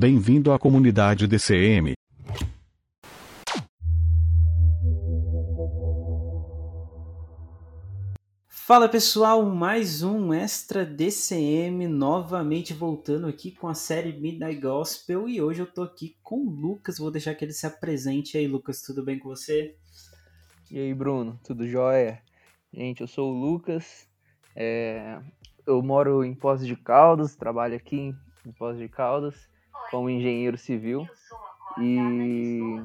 Bem-vindo à comunidade DCM. Fala pessoal, mais um Extra DCM, novamente voltando aqui com a série Midnight Gospel e hoje eu tô aqui com o Lucas, vou deixar que ele se apresente E aí Lucas, tudo bem com você? E aí, Bruno, tudo jóia? Gente, eu sou o Lucas, é, eu moro em Poços de Caldas, trabalho aqui em Poços de Caldas como engenheiro civil e,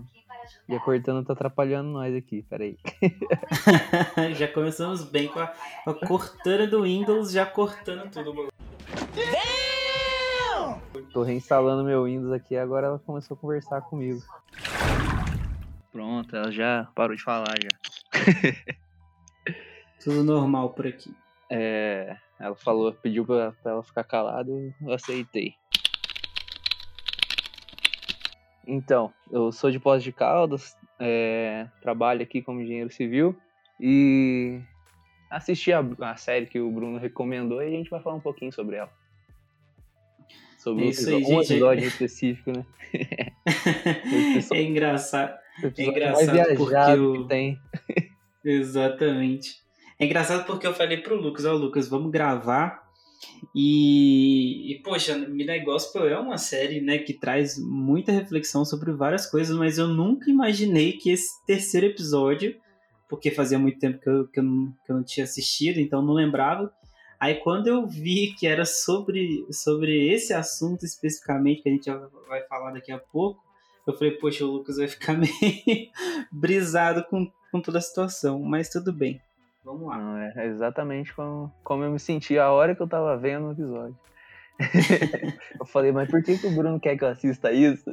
e a Cortana tá atrapalhando nós aqui, peraí. já começamos bem com a, a Cortana do Windows, já cortando tudo. Tô reinstalando meu Windows aqui agora ela começou a conversar comigo. Pronto, ela já parou de falar já. Tudo normal por aqui. É, ela falou, pediu pra, pra ela ficar calada e eu aceitei. Então, eu sou de Pós de Caldas, é, trabalho aqui como engenheiro civil e assisti a, a, série que o Bruno recomendou e a gente vai falar um pouquinho sobre ela. Sobre É um isso aí, episódio, um gente. episódio específico, né? é engraçado, episódio engraçado porque que tem. Exatamente. É engraçado porque eu falei pro Lucas, ó, Lucas, vamos gravar. E, e poxa, Midnight Gospel é uma série, né, que traz muita reflexão sobre várias coisas, mas eu nunca imaginei que esse terceiro episódio, porque fazia muito tempo que eu, que eu, não, que eu não tinha assistido, então não lembrava. Aí quando eu vi que era sobre, sobre esse assunto especificamente, que a gente vai falar daqui a pouco, eu falei, poxa, o Lucas vai ficar meio brisado com, com toda a situação, mas tudo bem. Vamos lá. Não, é exatamente como, como eu me senti a hora que eu tava vendo o episódio. eu falei, mas por que, que o Bruno quer que eu assista isso?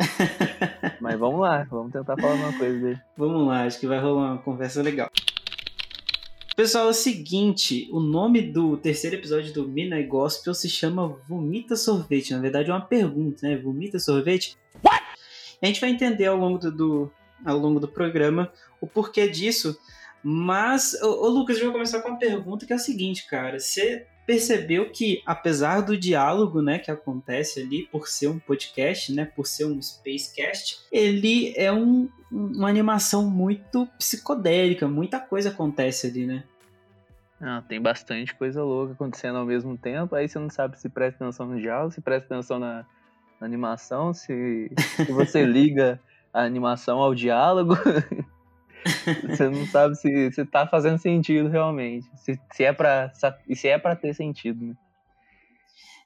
mas vamos lá, vamos tentar falar uma coisa dele. Vamos lá, acho que vai rolar uma conversa legal. Pessoal, é o seguinte, o nome do terceiro episódio do Midnight Gospel se chama Vomita Sorvete. Na verdade é uma pergunta, né? Vomita Sorvete? What? A gente vai entender ao longo do, do- ao longo do programa o porquê disso. Mas, ô, ô Lucas, eu vou começar com uma pergunta que é o seguinte, cara. Você percebeu que, apesar do diálogo, né, que acontece ali, por ser um podcast, né, por ser um spacecast, ele é um, uma animação muito psicodélica, muita coisa acontece ali, né? Não, tem bastante coisa louca acontecendo ao mesmo tempo, aí você não sabe se presta atenção no diálogo, se presta atenção na, na animação, se, se você liga a animação ao diálogo. você não sabe se, se tá fazendo sentido realmente. Se, se é pra, e se é pra ter sentido, né?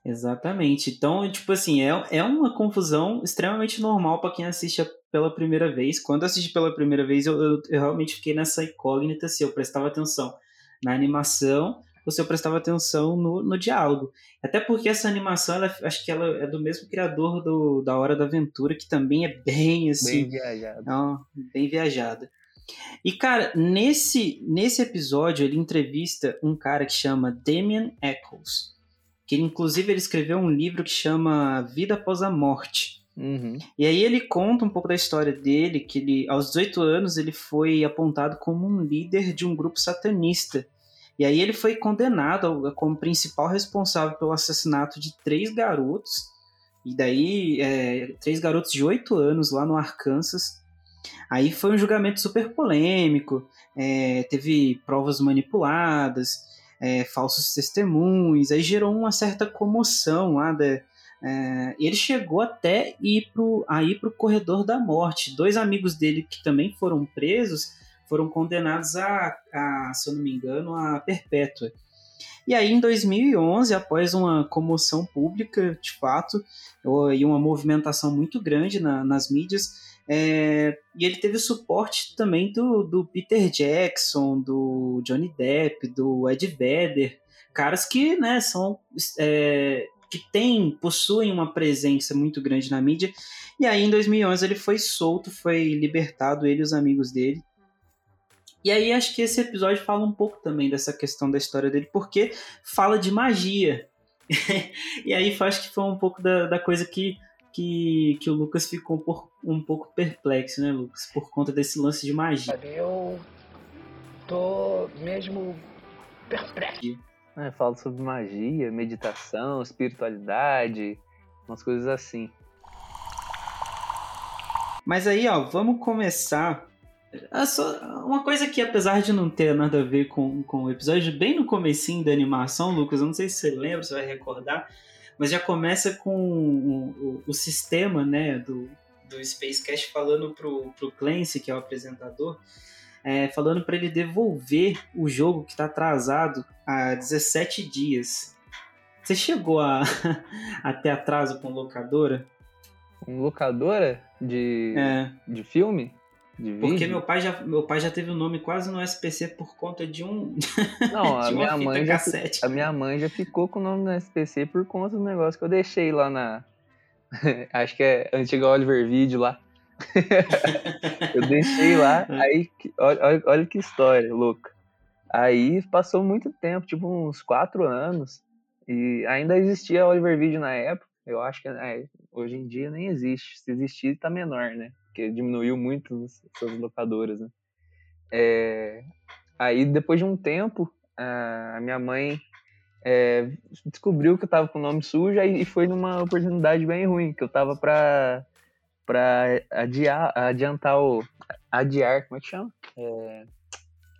Exatamente. Então, tipo assim, é, é uma confusão extremamente normal para quem assiste pela primeira vez. Quando eu assisti pela primeira vez, eu, eu, eu realmente fiquei nessa incógnita se eu prestava atenção na animação ou se eu prestava atenção no, no diálogo. Até porque essa animação, ela, acho que ela é do mesmo criador do, da Hora da Aventura, que também é bem assim. Bem viajado. É bem viajada. E, cara, nesse, nesse episódio ele entrevista um cara que chama Damien Eccles. Que inclusive ele escreveu um livro que chama Vida Após a Morte. Uhum. E aí ele conta um pouco da história dele, que ele, aos 18 anos ele foi apontado como um líder de um grupo satanista. E aí ele foi condenado como principal responsável pelo assassinato de três garotos. E daí, é, três garotos de 8 anos lá no Arkansas. Aí foi um julgamento super polêmico, é, teve provas manipuladas, é, falsos testemunhos, aí gerou uma certa comoção lá é, ele chegou até ir pro, a ir para o corredor da morte. Dois amigos dele que também foram presos foram condenados a, a, se eu não me engano, a perpétua. E aí, em 2011, após uma comoção pública, de fato, e uma movimentação muito grande na, nas mídias, é, e ele teve o suporte também do, do Peter Jackson, do Johnny Depp, do Ed Vedder, caras que né, são é, que tem, possuem uma presença muito grande na mídia. E aí, em 2011, ele foi solto, foi libertado, ele e os amigos dele. E aí, acho que esse episódio fala um pouco também dessa questão da história dele, porque fala de magia. e aí, acho que foi um pouco da, da coisa que, que, que o Lucas ficou por, um pouco perplexo, né, Lucas? Por conta desse lance de magia. Eu tô mesmo perplexo. É, fala sobre magia, meditação, espiritualidade, umas coisas assim. Mas aí, ó, vamos começar. É uma coisa que, apesar de não ter nada a ver com, com o episódio, bem no comecinho da animação, Lucas, eu não sei se você lembra, você vai recordar, mas já começa com o, o, o sistema, né, do, do Spacecast falando pro, pro Clancy, que é o apresentador, é, falando para ele devolver o jogo que está atrasado há 17 dias. Você chegou a, a ter atraso com locadora? Com locadora de, É, de filme? Porque meu pai, já, meu pai já teve o nome quase no SPC por conta de um Não, a de uma minha, mãe já, a minha mãe já ficou com o nome no SPC por conta do negócio que eu deixei lá na. Acho que é antiga Oliver Video lá. eu deixei lá, aí que- olha, olha, olha que história louca. Aí passou muito tempo, tipo uns quatro anos, e ainda existia Oliver Video na época. Eu acho que é, hoje em dia nem existe. Se existir, tá menor, né? Porque diminuiu muito as suas locadoras, né? É, Aí, depois de um tempo, a minha mãe é, descobriu que eu tava com o nome sujo e foi numa oportunidade bem ruim, que eu tava pra, pra adiar, adiantar o. Adiar, como é que chama? É,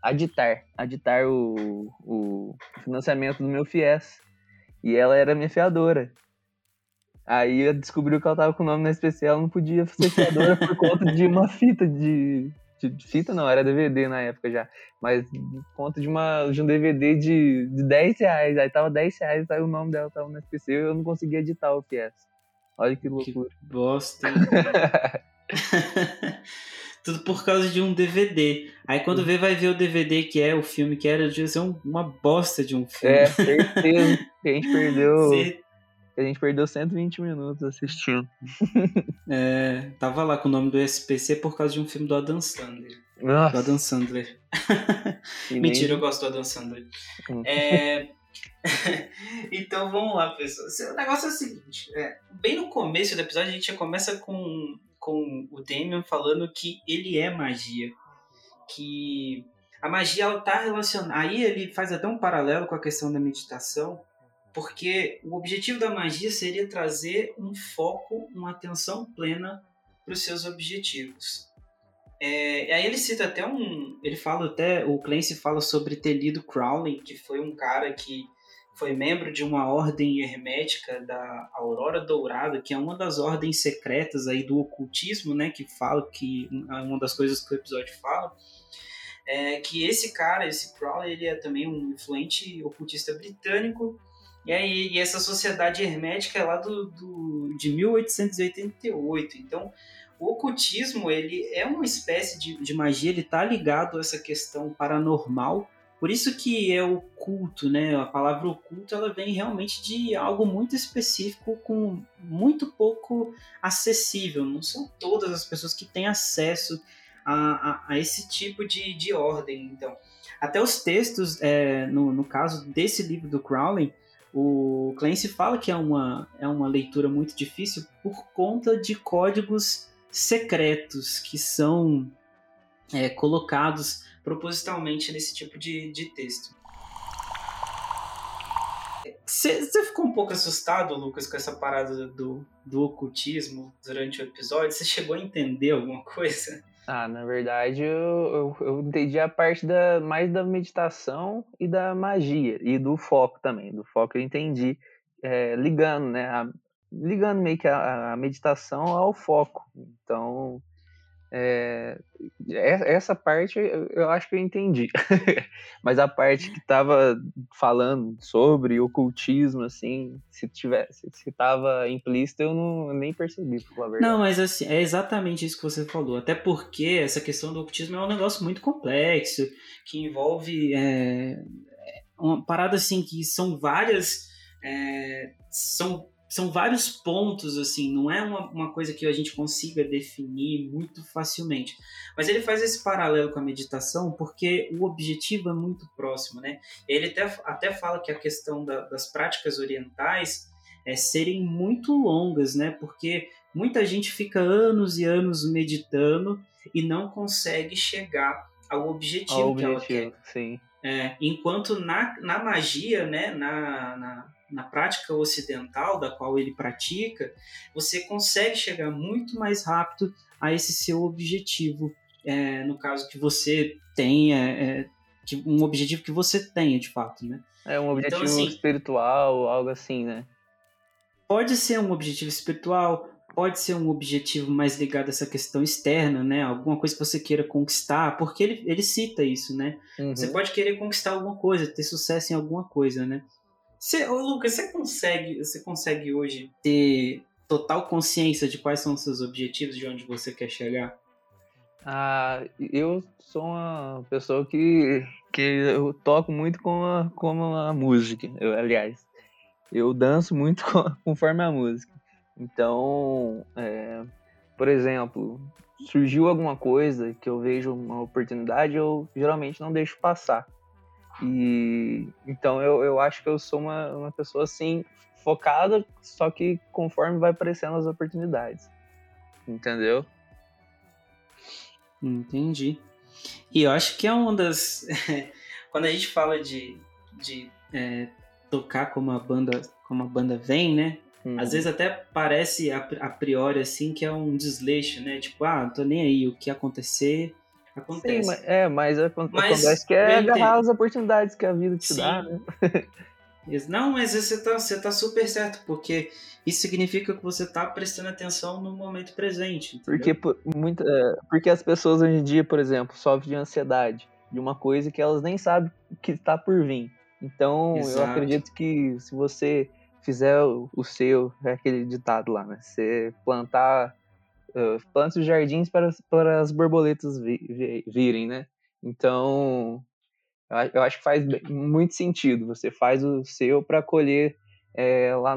aditar. Aditar o, o financiamento do meu FIES. E ela era minha fiadora. Aí eu descobriu que ela tava com o nome na SPC, ela não podia ser fiadora por conta de uma fita de, de- de Fita não, era DVD na época já. Mas por conta de, uma, de um DVD de, de 10 reais. Aí tava 10 reais, aí o nome dela tava no SPC e eu não conseguia editar o FIES. Olha que loucura. Bosta. hein? Tudo por causa de um DVD. Aí quando vê, vai ver o DVD que é o filme que era, devia ser um- uma bosta de um filme. É, certeza que a gente perdeu. Você- A gente perdeu 120 minutos assistindo. é, tava lá com o nome do SPC por causa de um filme do Adam Sandler. Do Nossa, Adam Sandler. e nem- Mentira, eu gosto do Adam Sandler. Hum. É, então vamos lá, pessoal. O negócio é o seguinte: é, bem no começo do episódio, a gente já começa com, com o Damien falando que ele é magia. Que a magia ela tá relacionada. Aí ele faz até um paralelo com a questão da meditação, porque o objetivo da magia seria trazer um foco, uma atenção plena para os seus objetivos. É, aí ele cita até um. Ele fala até. O Clancy fala sobre ter lido Crowley, que foi um cara que foi membro de uma ordem hermética da Aurora Dourada, que é uma das ordens secretas aí do ocultismo, né? Que fala que. é Uma das coisas que o episódio fala. É que esse cara, esse Crowley, ele é também um influente ocultista britânico. E aí, e essa sociedade hermética é lá do, do, de 1888. Então, o ocultismo ele é uma espécie de, de magia, ele está ligado a essa questão paranormal. Por isso que é oculto, né? A palavra oculto ela vem realmente de algo muito específico, com muito pouco acessível. Não são todas as pessoas que têm acesso a, a, a esse tipo de, de ordem. Então, até os textos, é, no, no caso desse livro do Crowley, o Clancy fala que é uma, é uma leitura muito difícil por conta de códigos secretos que são é, colocados propositalmente nesse tipo de, de texto. Você ficou um pouco assustado, Lucas, com essa parada do, do ocultismo durante o episódio? Você chegou a entender alguma coisa? Ah, na verdade, eu, eu, eu entendi a parte da, mais da meditação e da magia, e do foco também. Do foco eu entendi, é, ligando, né? a- ligando meio que a, a meditação ao foco. Então, é, é- essa parte eu, acho que eu entendi. Mas a parte que tava falando sobre ocultismo, assim, se tivesse, se tava implícito, eu não nem percebi, por verdade. Não, mas assim, é exatamente isso que você falou. Até porque essa questão do ocultismo é um negócio muito complexo, que envolve é, uma parada assim que são várias. é, são são vários pontos, assim, não é uma, uma coisa que a gente consiga definir muito facilmente. Mas ele faz esse paralelo com a meditação porque o objetivo é muito próximo, né? Ele até, até fala que a questão da, das práticas orientais é serem muito longas, né? Porque muita gente fica anos e anos meditando e não consegue chegar ao objetivo, Ao que ela objetivo, quer. sim. É, enquanto na, na magia, né, na, na, na prática ocidental da qual ele pratica, você consegue chegar muito mais rápido a esse seu objetivo. É, no caso que você tenha, é, que, um objetivo que você tenha de fato, né? É um objetivo assim- espiritual, algo assim, né? Pode ser um objetivo espiritual, pode ser um objetivo mais ligado a essa questão externa, né? Alguma coisa que você queira conquistar, porque ele, ele cita isso, né? Uhum. Você pode querer conquistar alguma coisa, ter sucesso em alguma coisa, né? Você, ô Lucas, você consegue, você consegue hoje ter total consciência de quais são os seus objetivos, de onde você quer chegar? Ah, eu sou uma pessoa que, que eu toco muito com a, com a música, eu, aliás. Eu danço muito com- conforme a música. Então, é, por exemplo, surgiu alguma coisa que eu vejo uma oportunidade, eu geralmente não deixo passar. E então eu, eu acho que eu sou uma, uma pessoa assim, focada, só que conforme vai aparecendo as oportunidades. Entendeu? Entendi. E eu acho que é uma das. Quando a gente fala de, de é, tocar como a banda como a banda vem, né? Hum. Às vezes até parece a, a priori assim que é um desleixo, né? Tipo, ah, não tô nem aí, o que acontecer, acontece. Sim, mas, é, mas, Mas acontece que é eu agarrar as oportunidades que a vida te Sim. dá, né? Não, mas você tá, você tá super certo, porque isso significa que você tá prestando atenção no momento presente. entendeu? Porque, muita, é, porque as pessoas hoje em dia, por exemplo, sofrem de ansiedade de uma coisa que elas nem sabem que está por vir. Então, eu Exato. acredito que se você fizer o, o seu, é aquele ditado lá, né? Você plantar, uh, planta os jardins para, para as borboletas vi- vi- virem, né? Então, eu acho que faz muito sentido. Você faz o seu para colher é, lá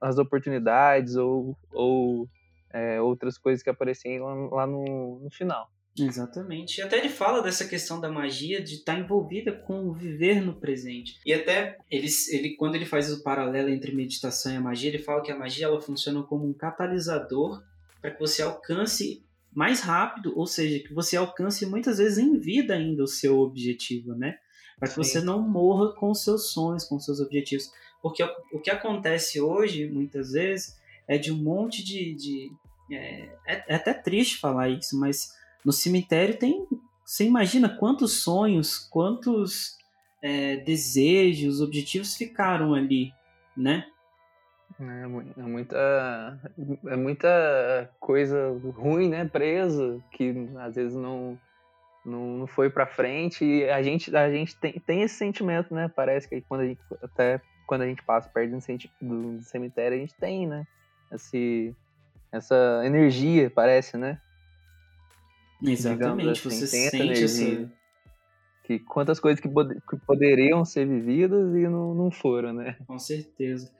as oportunidades ou, ou é, outras coisas que aparecem lá, lá no, no final. Exatamente. E até ele fala dessa questão da magia de estar envolvida com o viver no presente. E até ele, ele quando ele faz o paralelo entre meditação e magia, ele fala que a magia ela funciona como um catalisador para que você alcance mais rápido, ou seja, que você alcance muitas vezes em vida ainda o seu objetivo, né? Para que Sim. você não morra com os seus sonhos, com os seus objetivos. Porque o, o que acontece hoje, muitas vezes, é de um monte de. de é, é- é até triste falar isso, mas no cemitério tem. Você imagina quantos sonhos, quantos é, desejos, objetivos ficaram ali, né? É, é muita, é muita coisa ruim, né? Presa, que às vezes não, não, não foi pra frente. E a gente, a gente tem, tem esse sentimento, né? Parece que quando a gente, até quando a gente passa perto do, cemitério, a gente tem, né? Esse, essa energia, parece, né? Exatamente, assim, você sente essa. Que quantas coisas que poderiam ser vividas e não, não foram, né? Com certeza.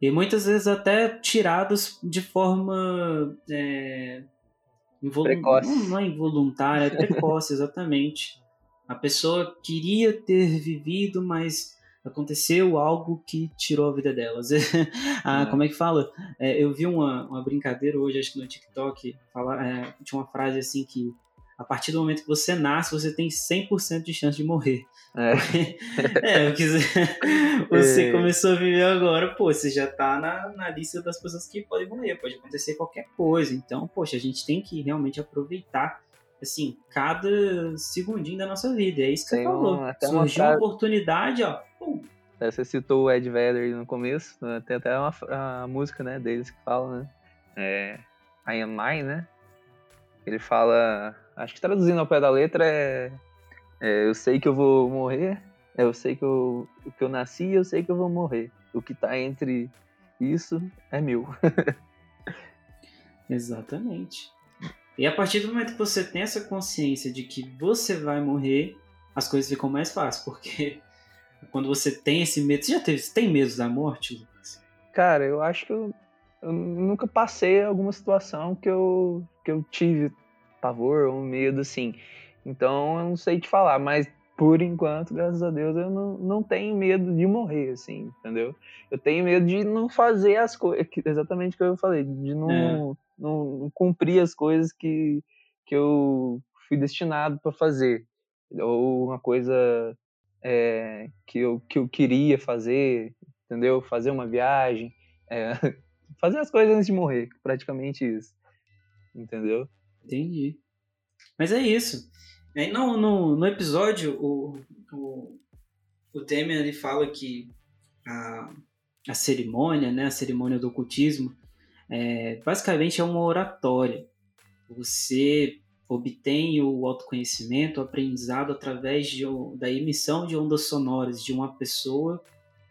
E muitas vezes até tirados de forma. É, Precoce. Não, não é involuntária, é precoce, exatamente. A pessoa queria ter vivido, mas aconteceu algo que tirou a vida delas. ah, É. Como é que fala? É, eu vi uma, uma brincadeira hoje, acho que no TikTok, falar, é, tinha uma frase assim que a partir do momento que você nasce, você tem 100% de chance de morrer. É. É, porque você É. começou a viver agora, pô, você já tá na, na lista das pessoas que podem morrer, pode acontecer qualquer coisa. Então, poxa, a gente tem que realmente aproveitar, assim, cada segundinho da nossa vida. É isso que você Tem falou. um- uma Surgiu uma oportunidade, ó, pum, É, Você citou o Ed Vedder no começo, né? tem até uma, a música né, deles que fala, né? É, I am mine, né? Ele fala, acho que traduzindo ao pé da letra é, é, eu sei que eu vou morrer, é, eu sei que eu, que eu nasci e eu sei que eu vou morrer. O que tá entre isso é meu. Exatamente. E a partir do momento que você tem essa consciência de que você vai morrer, as coisas ficam mais fáceis, porque quando você tem esse medo. Você já teve, você tem medo da morte, Lucas? Cara, eu acho que eu, eu nunca passei alguma situação que eu, que eu tive pavor ou medo, assim. Então, eu não sei te falar, mas por enquanto, graças a Deus, eu não, não tenho medo de morrer, assim, entendeu? Eu tenho medo de não fazer as coisas, exatamente o que eu falei, de não, é. não, não, cumprir as coisas que, que eu fui destinado para fazer. Ou uma coisa é, que, eu, que eu queria fazer, entendeu? Fazer uma viagem, é, fazer as coisas antes de morrer, praticamente isso, entendeu? Entendi. Mas é isso. Aí no, no, no episódio, o, o, o Temer ele fala que a, a cerimônia, né, a cerimônia do ocultismo, é, basicamente é uma oratória. Você obtém o autoconhecimento, o aprendizado através de, da emissão de ondas sonoras de uma pessoa,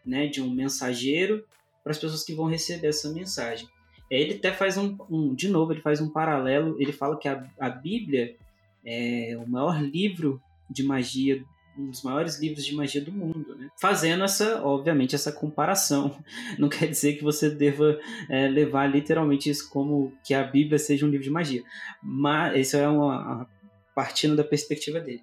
né, de um mensageiro, para as pessoas que vão receber essa mensagem. Ele até faz um, um, de novo, ele faz um paralelo, ele fala que a, a Bíblia é o maior livro de magia, um dos maiores livros de magia do mundo, né? Fazendo essa, obviamente, essa comparação. Não quer dizer que você deva é, levar literalmente isso como que a Bíblia seja um livro de magia, mas isso é uma, partindo da perspectiva dele.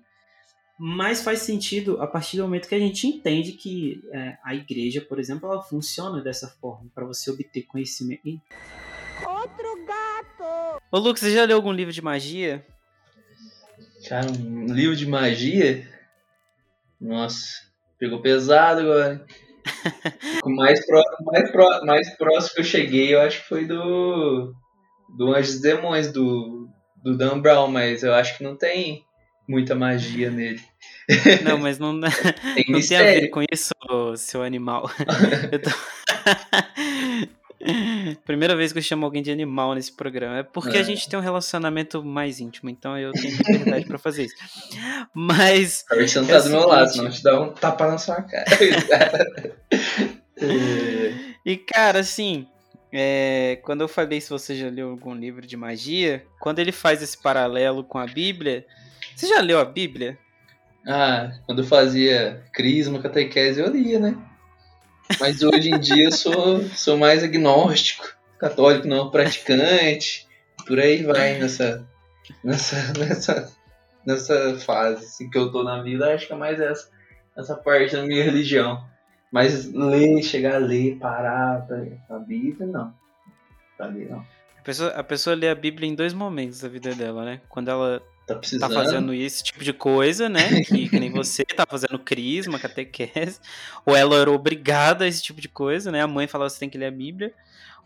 Mas faz sentido a partir do momento que a gente entende que é, a igreja, por exemplo, ela funciona dessa forma para você obter conhecimento. Outro gato! Ô Lucas, você já leu algum livro de magia? Cara, um livro de magia? Nossa, pegou pesado agora. o mais, pró mais, pró mais próximo que eu cheguei, eu acho que foi do. Do Anjos e Demônios, do, do Dan Brown, mas eu acho que não tem muita magia nele. Não, mas não, tem, não tem a ver com isso, seu animal. Tô... Primeira vez que eu chamo alguém de animal nesse programa. É porque é. a gente tem um relacionamento mais íntimo, então eu tenho liberdade pra fazer isso. Mas. A gente não tá é do meu lado, senão te dá um tapa na sua cara. e, cara, assim. É, quando eu falei se você já leu algum livro de magia, quando ele faz esse paralelo com a Bíblia. Você já leu a Bíblia? Ah, quando eu fazia crisma, catequese, eu lia, né? Mas hoje em dia eu sou, sou mais agnóstico, católico não praticante, por aí vai nessa, nessa, nessa, nessa fase assim, que eu tô na vida, acho que é mais essa, essa parte da minha religião. Mas ler, chegar a ler, parar a Bíblia, não. Pra ler, não. A pessoa, a pessoa lê a Bíblia em dois momentos da vida dela, né? Quando ela tá, tá fazendo esse tipo de coisa, né? Que, que nem você tá fazendo crisma, catequese, ou ela era obrigada a esse tipo de coisa, né? A mãe falava você tem que ler a Bíblia,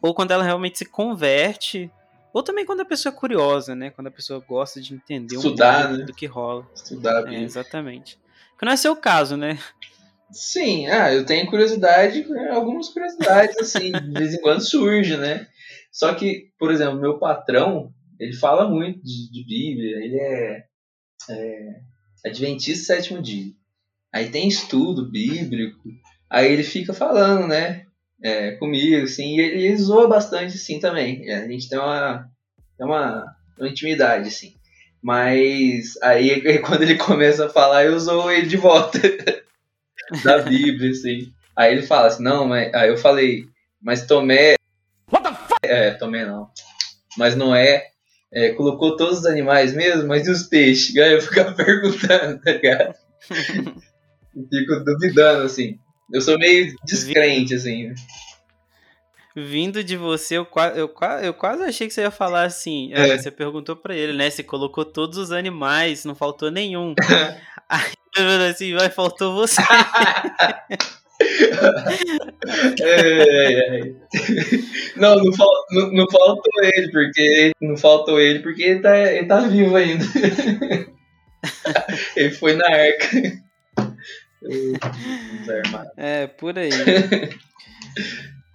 ou quando ela realmente se converte, ou também quando a pessoa é curiosa, né? Quando a pessoa gosta de entender Estudar, um pouco né? do que rola. Estudar a Bíblia. É, exatamente. Que não é seu caso, né? Sim, ah, eu tenho curiosidade, algumas curiosidades, assim, de vez em quando surge, né? Só que, por exemplo, meu patrão, ele fala muito de, de Bíblia, ele é, é Adventista sétimo dia. Aí tem estudo bíblico, aí ele fica falando, né, é, comigo, assim, e ele, zoa bastante, assim, também. É, a gente tem uma, tem uma, uma intimidade, assim. Mas aí quando ele começa a falar, eu zoo ele de volta da Bíblia, assim. Aí ele fala assim, não, mas aí eu falei, mas Tomé. What the fuck? É, Tomé não. Mas Noé é, colocou todos os animais mesmo, mas e os peixes? Aí eu fico perguntando, tá ligado? fico duvidando, assim. Eu sou meio descrente, assim. Vindo de você, eu, eu, eu quase achei que você ia falar assim. É. Você perguntou pra ele, né? Você colocou todos os animais, não faltou nenhum. Aí assim, vai, faltou você. é, é. Não, não, fal, não, não, faltou ele, porque. Não faltou ele porque ele tá, ele tá vivo ainda. ele foi na arca. É, por aí.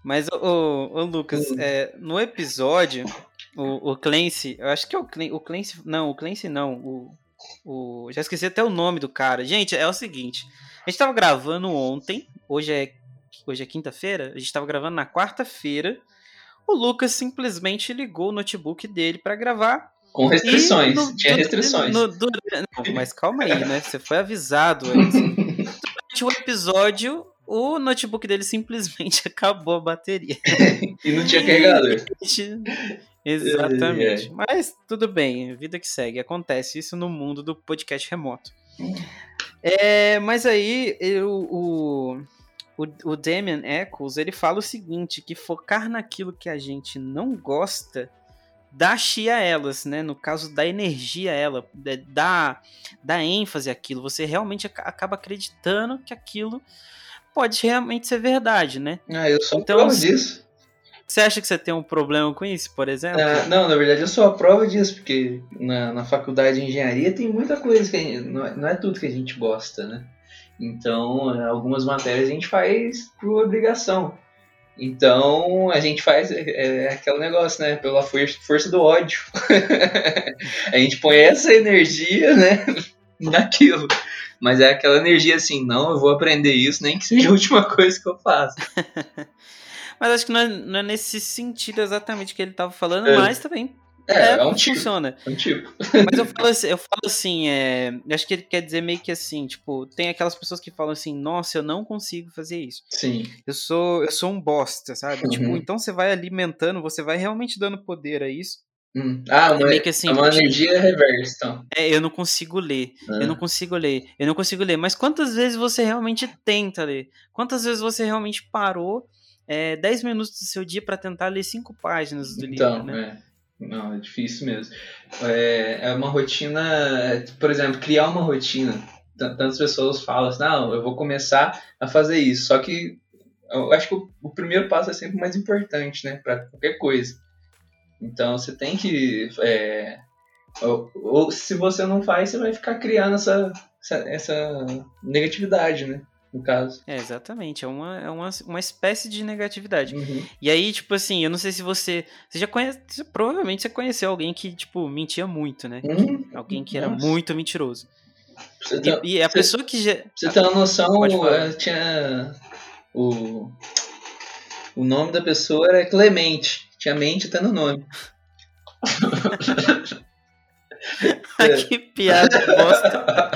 Mas, ô, ô Lucas, hum. é, no episódio, o, o Clancy, eu acho que é o Clancy, o Clancy não, o Clancy não, o, o, já esqueci até o nome do cara. Gente, é o seguinte, a gente tava gravando ontem, hoje é, hoje é quinta-feira, a gente tava gravando na quarta-feira, o Lucas simplesmente ligou o notebook dele para gravar. Com restrições, no, tinha restrições. No, não, mas calma aí, né? Você foi avisado antes. Durante o episódio, o notebook dele simplesmente acabou a bateria. e não tinha carregador. Exatamente. Mas tudo bem, vida que segue. Acontece isso no mundo do podcast remoto. É, mas aí eu, o, o, o Damian Eccles ele fala o seguinte: que focar naquilo que a gente não gosta dá chi a elas, né? No caso, da energia a ela, dá, dá ênfase àquilo. Você realmente acaba acreditando que aquilo pode realmente ser verdade, né? Ah, eu sou então, prova disso. Você acha que você tem um problema com isso, por exemplo? Ah, não, na verdade eu sou a prova disso, porque na, na faculdade de engenharia tem muita coisa que gente, não, é, não é tudo que a gente gosta, né? Então, algumas matérias a gente faz por obrigação. Então a gente faz é, é, aquele negócio, né? Pela força, força do ódio. a gente põe essa energia, né? Naquilo. Mas é aquela energia assim, não, eu vou aprender isso, nem que seja a última coisa que eu faço. mas acho que não é, não é, nesse sentido exatamente que ele estava falando, é. mas também é, é, é um tipo. Funciona. É um tipo. Mas eu falo assim, eu falo assim é, acho que ele quer dizer meio que assim, tipo, tem aquelas pessoas que falam assim, nossa, eu não consigo fazer isso. Sim. Eu sou, eu sou um bosta, sabe? Uhum. Tipo, então você vai alimentando, você vai realmente dando poder a isso. Hum. Ah, é meio que assim, é uma tipo, energia reversa, então. É, eu não consigo ler. Ah. Eu não consigo ler. Eu não consigo ler. Mas quantas vezes você realmente tenta ler? Quantas vezes você realmente parou é, 10 minutos do seu dia para tentar ler cinco páginas do então, livro, né? É. Não, é difícil mesmo. É, é uma rotina, por exemplo, criar uma rotina. Tantas pessoas falam assim, não, eu vou começar a fazer isso. Só que eu acho que o, o primeiro passo é sempre mais importante, né? Para qualquer coisa. Então você tem que. É, ou, ou, se você não faz, você vai ficar criando essa, essa, essa negatividade, né? No caso. É, exatamente. É uma, é uma, uma espécie de negatividade. Uhum. E aí, tipo assim, eu não sei se você. Você já conhece. Provavelmente você conheceu alguém que, tipo, mentia muito, né? Uhum. Alguém que era Nossa. muito mentiroso. Tá, e, e, a você, pessoa que já. Você tem uma noção, eh, tinha. O. O nome da pessoa era Clemente. Tinha mente até no nome. que piada bosta.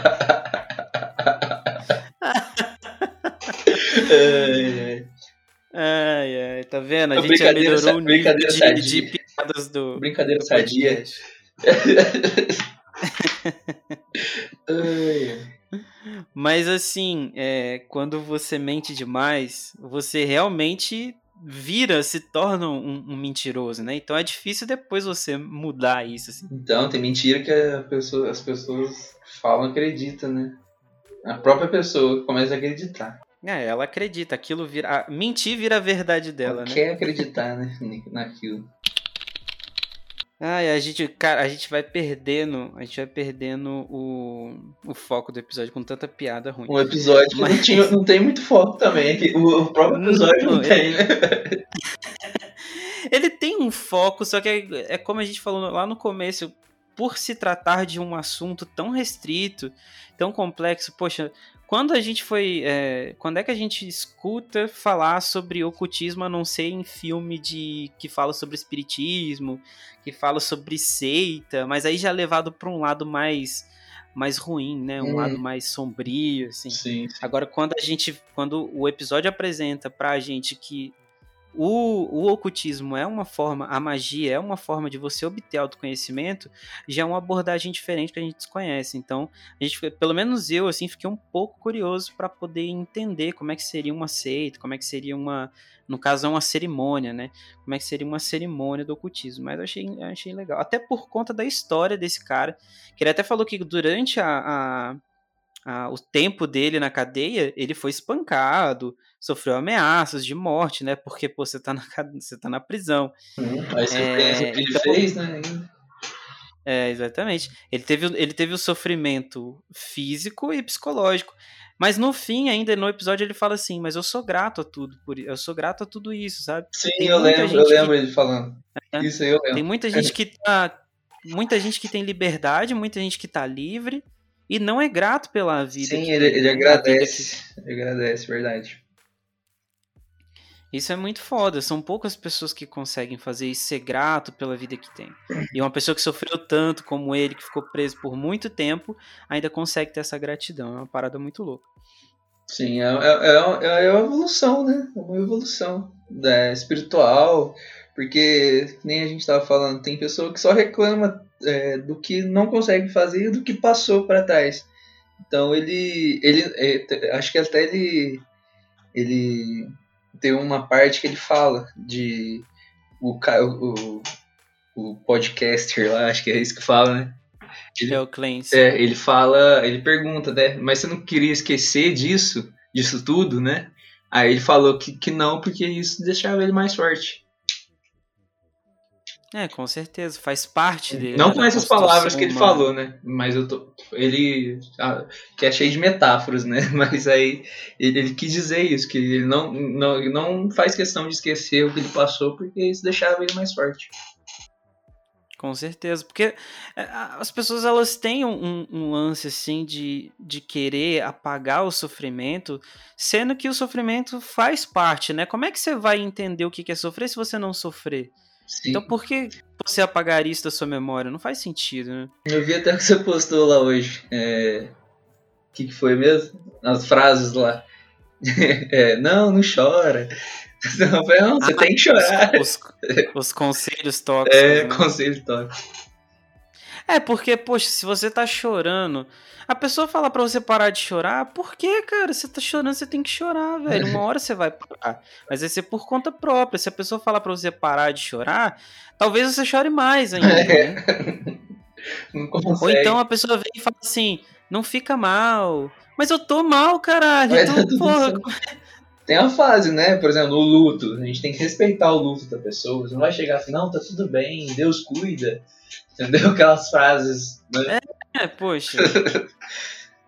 ai, ai. ai, tá vendo? A gente já melhorou o nível de, de, piadas do. Brincadeira do sadia. Mas assim, é, quando você mente demais, você realmente vira, se torna um, um, mentiroso, né? Então é difícil depois você mudar isso. Assim. Então, tem mentira que pessoa, as pessoas falam acreditam, né? A própria pessoa começa a acreditar. É, ela acredita, aquilo vira. mentir vira a verdade dela, né? Quer acreditar, né? Naquilo. Ai, a gente, cara, a gente vai perdendo, a gente vai perdendo o, o foco do episódio com tanta piada ruim. Um episódio Mas... não, tinha, não tem muito foco também, o, o próprio episódio não, não tem, né? Ele tem um foco, só que é, é como a gente falou lá no começo, por se tratar de um assunto tão restrito, tão complexo, poxa, quando a gente foi. É, quando é que a gente escuta falar sobre ocultismo a não ser em filme de que fala sobre espiritismo, que fala sobre seita, mas aí já levado para um lado mais mais ruim, né? Um hum. lado mais sombrio, assim. Sim. Agora, quando a gente. Quando o episódio apresenta pra gente que o, o ocultismo é uma forma, a magia é uma forma de você obter autoconhecimento, já é uma abordagem diferente que a gente desconhece. Então, a gente, pelo menos eu, assim, fiquei um pouco curioso para poder entender como é que seria uma seita, como é que seria uma, no caso, é uma cerimônia, né? Como é que seria uma cerimônia do ocultismo. Mas eu achei, eu achei legal. Até por conta da história desse cara, que ele até falou que durante a, a ah, o tempo dele na cadeia, ele foi espancado, sofreu ameaças de morte, né? Porque pô, você tá na, você tá na prisão. Hum, aí você é, o que ele então, fez, né? É, exatamente. Ele teve, ele teve o sofrimento físico e psicológico. Mas no fim, ainda no episódio, ele fala assim: Mas eu sou grato a tudo, por eu sou grato a tudo isso, sabe? Sim, eu lembro, eu lembro que... ele falando. É, isso aí eu lembro. Tem muita gente que tá. Muita gente que tem liberdade, muita gente que tá livre, e não é grato pela vida. Sim, ele, ele agradece. Ele agradece, verdade. Isso é muito foda. São poucas pessoas que conseguem fazer isso, ser grato pela vida que tem. E uma pessoa que sofreu tanto como ele, que ficou preso por muito tempo, ainda consegue ter essa gratidão. É uma parada muito louca. Sim, é, é, é, é uma evolução, né? É uma evolução da espiritual, porque nem a gente estava falando, tem pessoa que só reclama é, do que não consegue fazer e do que passou para trás. Então ele, ele é, acho que até ele, ele tem uma parte que ele fala de o, o, o podcaster lá, acho que é isso que fala, né? Ele, é o Clancy. É, ele fala, ele pergunta, né? Mas você não queria esquecer disso, disso tudo, né? Aí ele falou que, que não, porque isso deixava ele mais forte. É, com certeza, faz parte dele. Não né, com essas palavras que ele humana. falou, né? Mas eu tô. Ele. Ah, que é cheio de metáforas, né? Mas aí ele, ele, quis dizer isso, que ele não, não, não faz questão de esquecer o que ele passou, porque isso deixava ele mais forte. Com certeza, porque é, as pessoas elas têm um, um, lance assim de, de querer apagar o sofrimento, sendo que o sofrimento faz parte, né? Como é que você vai entender o que é sofrer se você não sofrer? Sim. Então por que você apagaria isso da sua memória? Não faz sentido, né? Eu vi até que você postou lá hoje. É... O que, que foi mesmo? As frases lá. É, não, não chora. Não, não você ah, tem que chorar. Os, os conselhos tóxicos. É, né? conselhos tóxicos. É, porque, poxa, se você tá chorando, a pessoa fala para você parar de chorar, por que, cara? Você tá chorando, você tem que chorar, velho. Uma hora você vai parar. Mas vai ser por conta própria. Se a pessoa falar para você parar de chorar, talvez você chore mais ainda. É. Né? Ou então a pessoa vem e fala assim: não fica mal. Mas eu tô mal, caralho. Então, porra. Tem uma fase, né? Por exemplo, o luto. A gente tem que respeitar o luto da pessoa. Você não vai chegar assim, não, tá tudo bem, Deus cuida. Entendeu? Aquelas frases. Né? É, poxa.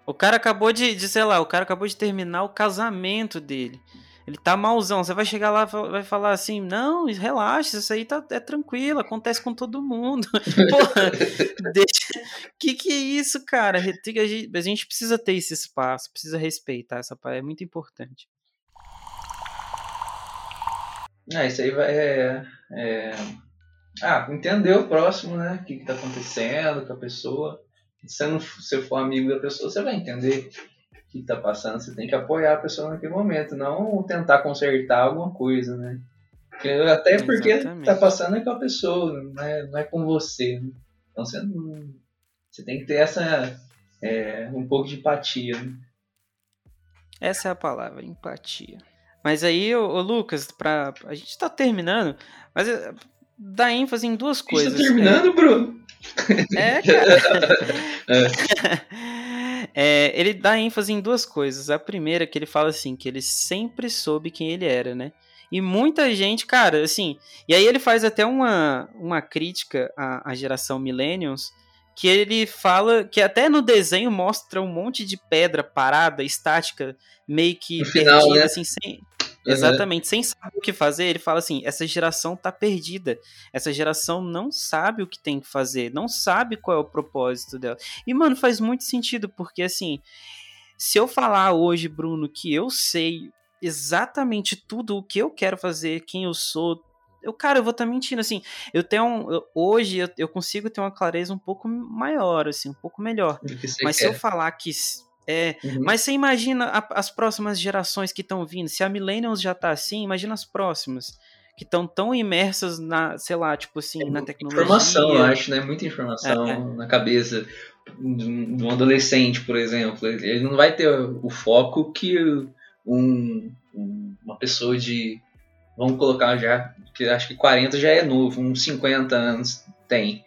o cara acabou de, de, sei lá, o cara acabou de terminar o casamento dele. Ele tá malzão. Você vai chegar lá e vai falar assim: não, relaxa, isso aí tá, é tranquilo, acontece com todo mundo. Porra, deixa. Que que é isso, cara? A gente precisa ter esse espaço, precisa respeitar essa parte, é muito importante. Ah, isso aí vai. É, é... Ah, entender o próximo, né? O que, está acontecendo com a pessoa. Se você, não, se for amigo da pessoa, você vai entender o que está passando. Você tem que apoiar a pessoa naquele momento, não tentar consertar alguma coisa, né? Até porque está passando é com a pessoa, não é, não é com você. Né? Então você, não, você tem que ter essa. É, um pouco de empatia. Né? Essa é a palavra, empatia. Mas aí, ô, ô Lucas, pra, a gente tá terminando, mas dá ênfase em duas coisas. Tá terminando, é, Bruno? É, cara. é. ele dá ênfase em duas coisas. A primeira é que ele fala assim, que ele sempre soube quem ele era, né? E muita gente, cara, assim. E aí ele faz até uma, uma crítica à, à geração Millennials, que ele fala que até no desenho mostra um monte de pedra parada, estática, meio que no perdida, final, né? assim, sem. Exatamente, sem saber o que fazer, ele fala assim: essa geração tá perdida. Essa geração não sabe o que tem que fazer, não sabe qual é o propósito dela. E, mano, faz muito sentido, porque assim, se eu falar hoje, Bruno, que eu sei exatamente tudo o que eu quero fazer, quem eu sou, eu, cara, eu vou estar tá mentindo, assim, eu tenho um, eu, hoje eu, eu, consigo ter uma clareza um pouco maior, assim, um pouco melhor, mas quer. se eu falar que é, uhum. mas você imagina a, as próximas gerações que estão vindo. Se a Millennials já tá assim, imagina as próximas que estão tão imersas na, sei lá, tipo assim, é, na tecnologia. Informação, eu acho, né? Muita informação é, é. na cabeça de um adolescente, por exemplo. Ele não vai ter o foco que um, uma pessoa de, vamos colocar já, que acho que 40 já é novo, uns 50 anos tem,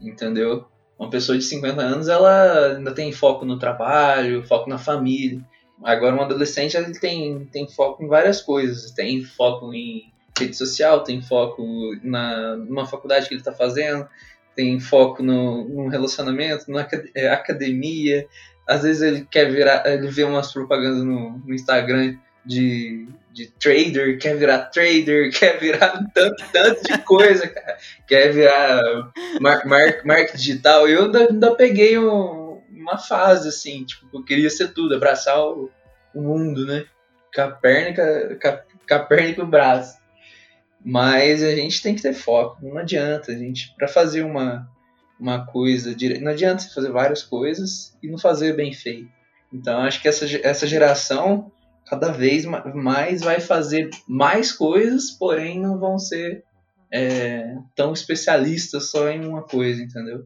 entendeu? Uma pessoa de 50 anos, ela ainda tem foco no trabalho, foco na família. Agora, um adolescente, ele tem, tem foco em várias coisas. Tem foco em rede social, tem foco na numa faculdade que ele está fazendo, tem foco no, no relacionamento, na é, academia. Às vezes ele quer virar, ele vê umas propagandas no, no Instagram de de trader, quer virar trader, quer virar tanto, tanto de coisa, cara. Quer virar mar, mar, marketing digital. Eu ainda, ainda peguei um, uma fase, assim, tipo, eu queria ser tudo, abraçar o, o mundo, né? Com a perna, com a, perna e com o braço. Mas a gente tem que ter foco, não adianta. A gente, para fazer uma, uma coisa direita, não adianta você fazer várias coisas e não fazer bem feito. Então acho que essa, essa geração cada vez mais vai fazer mais coisas, porém não vão ser é, tão especialistas só em uma coisa, entendeu?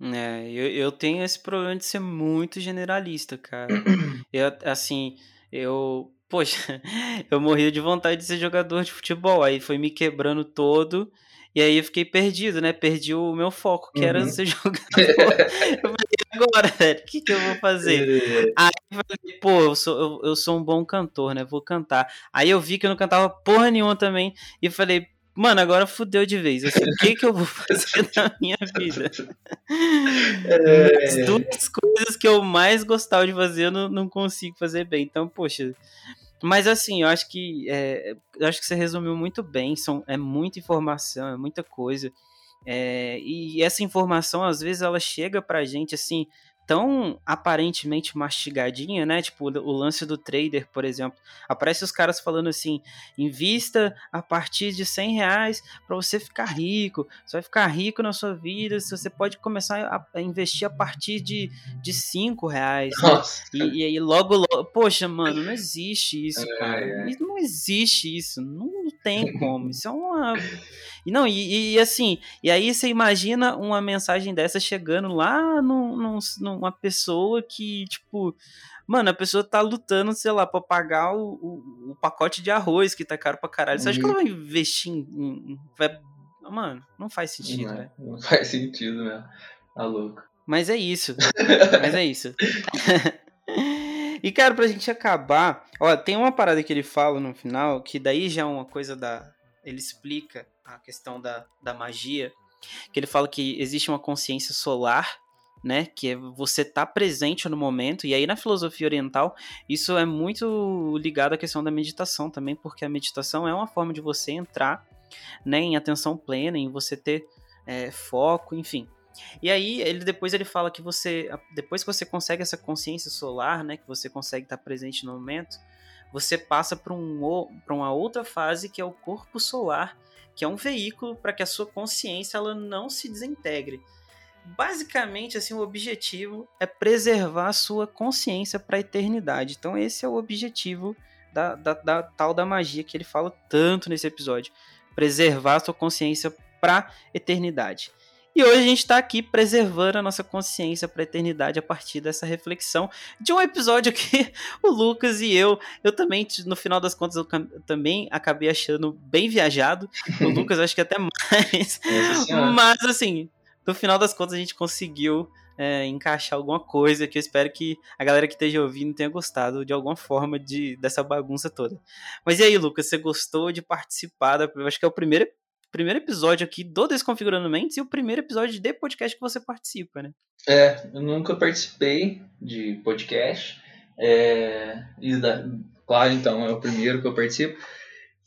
É, eu, eu tenho esse problema de ser muito generalista, cara. Eu, assim, eu. Poxa, eu morria de vontade de ser jogador de futebol. Aí foi me quebrando todo. E aí eu fiquei perdido, né? Perdi o meu foco, que uhum. era ser jogador. eu falei, agora, velho, o que, que eu vou fazer? É. Aí eu falei, pô, eu sou, eu, eu sou um bom cantor, né? Vou cantar. Aí eu vi que eu não cantava porra nenhuma também. E falei, mano, agora fudeu de vez. Assim, o que, que eu vou fazer na minha vida? É... As duas coisas que eu mais gostava de fazer, eu não, não consigo fazer bem. Então, poxa. Mas assim, eu acho que é, eu acho que você resumiu muito bem. São, é muita informação, é muita coisa. É, e essa informação, às vezes, ela chega pra gente assim tão aparentemente mastigadinha, né? Tipo, o lance do trader, por exemplo. Aparece os caras falando assim: invista a partir de 100 reais para você ficar rico. Você vai ficar rico na sua vida. Você pode começar a, investir a partir de, de 5 reais. Né? E, e, aí logo, logo. Poxa, mano, não existe isso, cara. Não existe isso. Não tem como. Isso é uma. E não, e, e, assim, e aí você imagina uma mensagem dessa chegando lá num, num, numa pessoa que, tipo, mano, a pessoa tá lutando, sei lá, pra pagar o, o, o pacote de arroz que tá caro pra caralho. Você uhum. acha que ela vai investir em. Vai... Mano, não faz sentido, não, né? Não faz sentido, né? Tá louco. Mas é isso. Mas é isso. e, cara, pra gente acabar, ó, tem uma parada que ele fala no final, que daí já é uma coisa da. Ele explica a questão da, da magia, que ele fala que existe uma consciência solar, né, que é você tá presente no momento, e aí na filosofia oriental, isso é muito ligado à questão da meditação também, porque a meditação é uma forma de você entrar, né, em atenção plena, em você ter é, foco, enfim. E aí ele depois ele fala que você, depois que você consegue essa consciência solar, né, que você consegue estar presente no momento, você passa para um, uma outra fase que é o corpo solar, que é um veículo para que a sua consciência ela não se desintegre. Basicamente, assim, o objetivo é preservar a sua consciência para a eternidade. Então, esse é o objetivo da, da, da, tal da magia que ele fala tanto nesse episódio. Preservar a sua consciência para a eternidade. E hoje a gente está aqui preservando a nossa consciência para a eternidade a partir dessa reflexão de um episódio que o Lucas e eu, eu também, no final das contas, eu também acabei achando bem viajado. O Lucas acho que até mais. Mas assim, no final das contas a gente conseguiu é, encaixar alguma coisa que eu espero que a galera que esteja ouvindo tenha gostado de alguma forma de, dessa bagunça toda. Mas e aí, Lucas, você gostou de participar? Da, eu acho que é o primeiro primeiro episódio aqui do Desconfigurando Mentes e o primeiro episódio de podcast que você participa, né? É, eu nunca participei de podcast. É, da, claro, então, é o primeiro que eu participo.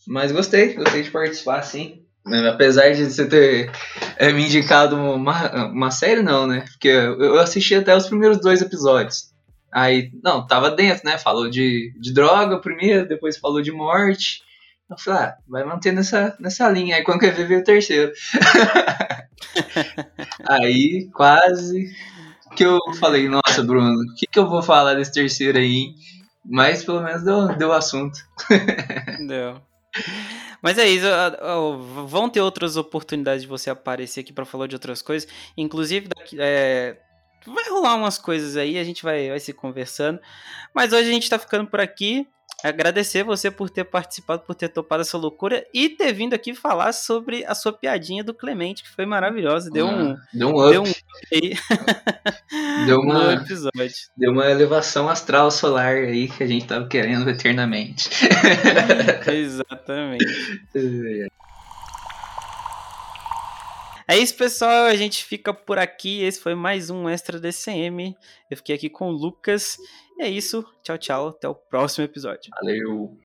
Mas gostei, gostei de participar, sim. Apesar de você ter é, me indicado uma, uma série, não, né? Porque eu assisti até os primeiros dois episódios. Aí, não, tava dentro, né? Falou de, de droga primeiro, depois falou de morte. Eu falei, ah, vai manter nessa, nessa linha. Aí quando quer ver, veio o terceiro. aí quase que eu falei, nossa, Bruno, o que, que eu vou falar desse terceiro aí? Mas pelo menos deu, deu assunto. deu. Mas é isso, vão ter outras oportunidades de você aparecer aqui para falar de outras coisas. Inclusive, é, vai rolar umas coisas aí, a gente vai, vai se conversando. Mas hoje a gente tá ficando por aqui agradecer você por ter participado, por ter topado essa loucura e ter vindo aqui falar sobre a sua piadinha do Clemente, que foi maravilhosa. Deu ah, um. Deu um up. Deu, um aí. deu uma. episódio. Deu uma elevação astral solar aí que a gente tava querendo eternamente. Exatamente. É isso, pessoal. A gente fica por aqui. Esse foi mais um Extra DCM. Eu fiquei aqui com o Lucas. É isso. Tchau, tchau. Até o próximo episódio. Valeu.